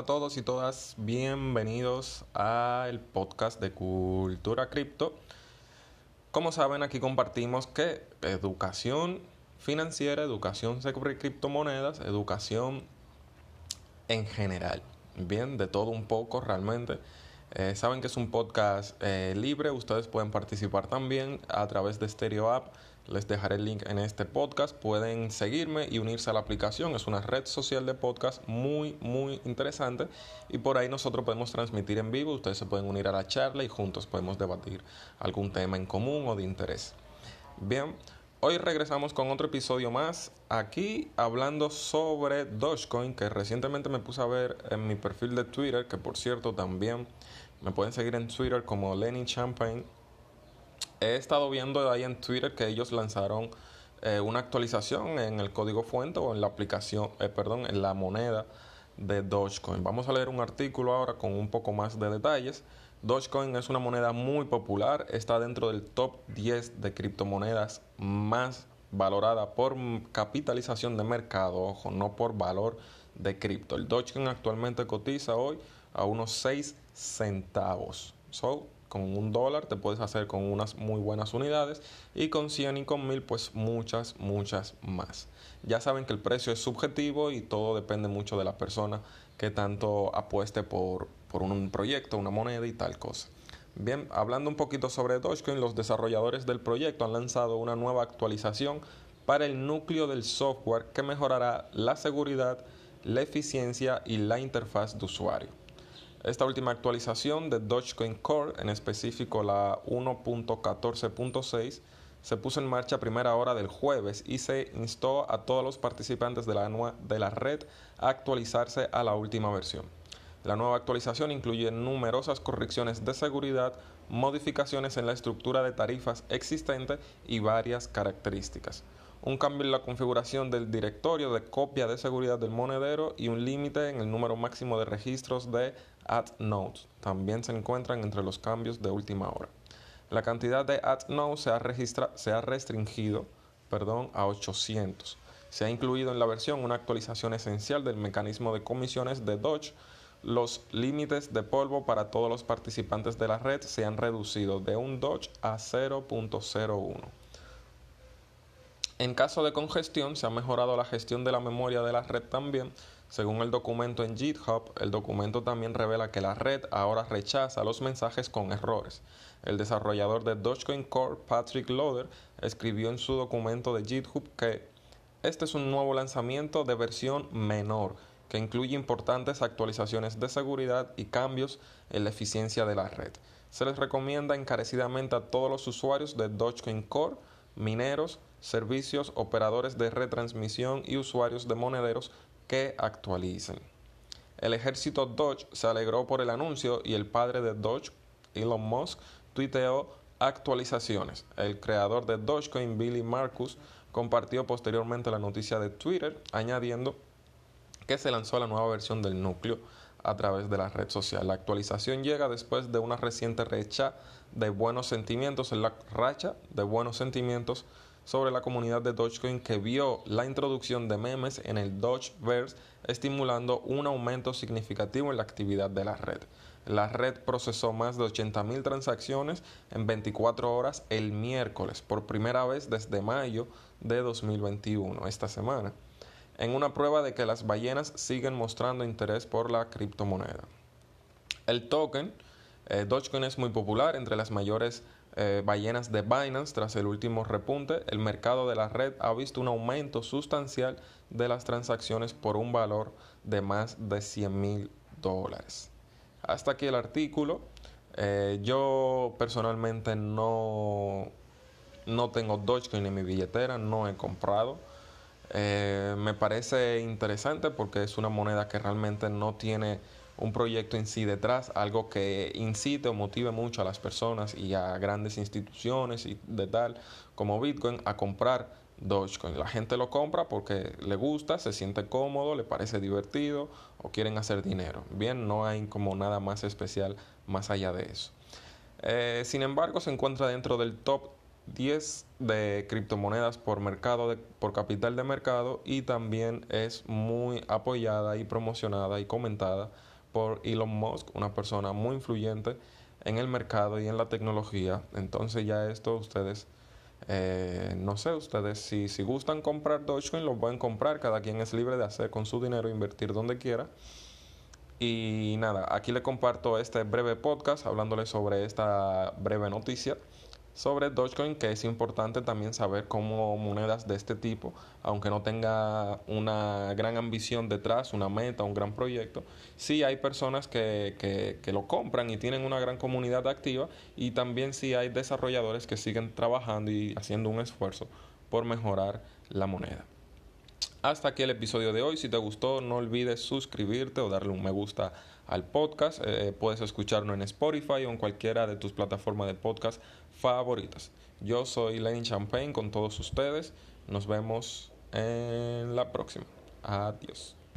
A todos y todas, bienvenidos al podcast de Cultura Cripto. Como saben, aquí compartimos que educación financiera, educación sobre criptomonedas, educación en general. Bien, de todo un poco realmente. Eh, saben que es un podcast eh, libre, ustedes pueden participar también a través de Stereo App les dejaré el link en este podcast. Pueden seguirme y unirse a la aplicación. Es una red social de podcast muy, muy interesante. Y por ahí nosotros podemos transmitir en vivo. Ustedes se pueden unir a la charla y juntos podemos debatir algún tema en común o de interés. Bien, hoy regresamos con otro episodio más. Aquí hablando sobre Dogecoin, que recientemente me puse a ver en mi perfil de Twitter, que por cierto también me pueden seguir en Twitter como Lenny Champagne he estado viendo ahí en Twitter que ellos lanzaron eh, una actualización en el código fuente o en la aplicación, eh, perdón, en la moneda de Dogecoin. Vamos a leer un artículo ahora con un poco más de detalles. Dogecoin es una moneda muy popular, está dentro del top 10 de criptomonedas más valorada por capitalización de mercado, ojo, no por valor de cripto. El Dogecoin actualmente cotiza hoy a unos 6 centavos. So, con un dólar te puedes hacer con unas muy buenas unidades y con 100 y con 1000 pues muchas, muchas más. Ya saben que el precio es subjetivo y todo depende mucho de la persona que tanto apueste por, por un proyecto, una moneda y tal cosa. Bien, hablando un poquito sobre Dogecoin, los desarrolladores del proyecto han lanzado una nueva actualización para el núcleo del software que mejorará la seguridad, la eficiencia y la interfaz de usuario. Esta última actualización de Dogecoin Core, en específico la 1.14.6, se puso en marcha a primera hora del jueves y se instó a todos los participantes de la, de la red a actualizarse a la última versión. La nueva actualización incluye numerosas correcciones de seguridad, modificaciones en la estructura de tarifas existente y varias características un cambio en la configuración del directorio de copia de seguridad del monedero y un límite en el número máximo de registros de AdNodes. También se encuentran entre los cambios de última hora. La cantidad de AdNodes se ha, se ha restringido perdón, a 800. Se ha incluido en la versión una actualización esencial del mecanismo de comisiones de Doge. Los límites de polvo para todos los participantes de la red se han reducido de un Doge a 0.01. En caso de congestión, se ha mejorado la gestión de la memoria de la red también. Según el documento en GitHub, el documento también revela que la red ahora rechaza los mensajes con errores. El desarrollador de Dogecoin Core, Patrick Loader, escribió en su documento de GitHub que este es un nuevo lanzamiento de versión menor que incluye importantes actualizaciones de seguridad y cambios en la eficiencia de la red. Se les recomienda encarecidamente a todos los usuarios de Dogecoin Core, mineros, servicios, operadores de retransmisión y usuarios de monederos que actualicen. El ejército Dodge se alegró por el anuncio y el padre de Dodge, Elon Musk, tuiteó actualizaciones. El creador de Dogecoin, Billy Marcus, compartió posteriormente la noticia de Twitter, añadiendo que se lanzó la nueva versión del núcleo a través de la red social. La actualización llega después de una reciente recha de buenos sentimientos en la racha de buenos sentimientos sobre la comunidad de Dogecoin que vio la introducción de memes en el Dogeverse estimulando un aumento significativo en la actividad de la red. La red procesó más de 80.000 transacciones en 24 horas el miércoles, por primera vez desde mayo de 2021, esta semana, en una prueba de que las ballenas siguen mostrando interés por la criptomoneda. El token eh, Dogecoin es muy popular entre las mayores eh, ballenas de Binance tras el último repunte. El mercado de la red ha visto un aumento sustancial de las transacciones por un valor de más de 100 mil dólares. Hasta aquí el artículo. Eh, yo personalmente no, no tengo Dogecoin en mi billetera, no he comprado. Me parece interesante porque es una moneda que realmente no tiene un proyecto en sí detrás, algo que incite o motive mucho a las personas y a grandes instituciones y de tal como Bitcoin a comprar Dogecoin. La gente lo compra porque le gusta, se siente cómodo, le parece divertido o quieren hacer dinero. Bien, no hay como nada más especial más allá de eso. Eh, sin embargo, se encuentra dentro del top 10 de criptomonedas por mercado por capital de mercado y también es muy apoyada y promocionada y comentada por Elon Musk, una persona muy influyente en el mercado y en la tecnología. Entonces ya esto ustedes, eh, no sé, ustedes si, si gustan comprar Dogecoin, lo pueden comprar. Cada quien es libre de hacer con su dinero, invertir donde quiera. Y nada, aquí le comparto este breve podcast hablándole sobre esta breve noticia sobre Dogecoin, que es importante también saber cómo monedas de este tipo, aunque no tenga una gran ambición detrás, una meta, un gran proyecto, sí hay personas que, que, lo compran y tienen una gran comunidad activa y también sí hay desarrolladores que siguen trabajando y haciendo un esfuerzo por mejorar la moneda. Hasta aquí el episodio de hoy. Si te gustó, no olvides suscribirte o darle un me gusta al podcast. Eh, puedes escucharlo en Spotify o en cualquiera de tus plataformas de podcast favoritas. Yo soy Lenin Champagne con todos ustedes. Nos vemos en la próxima. Adiós.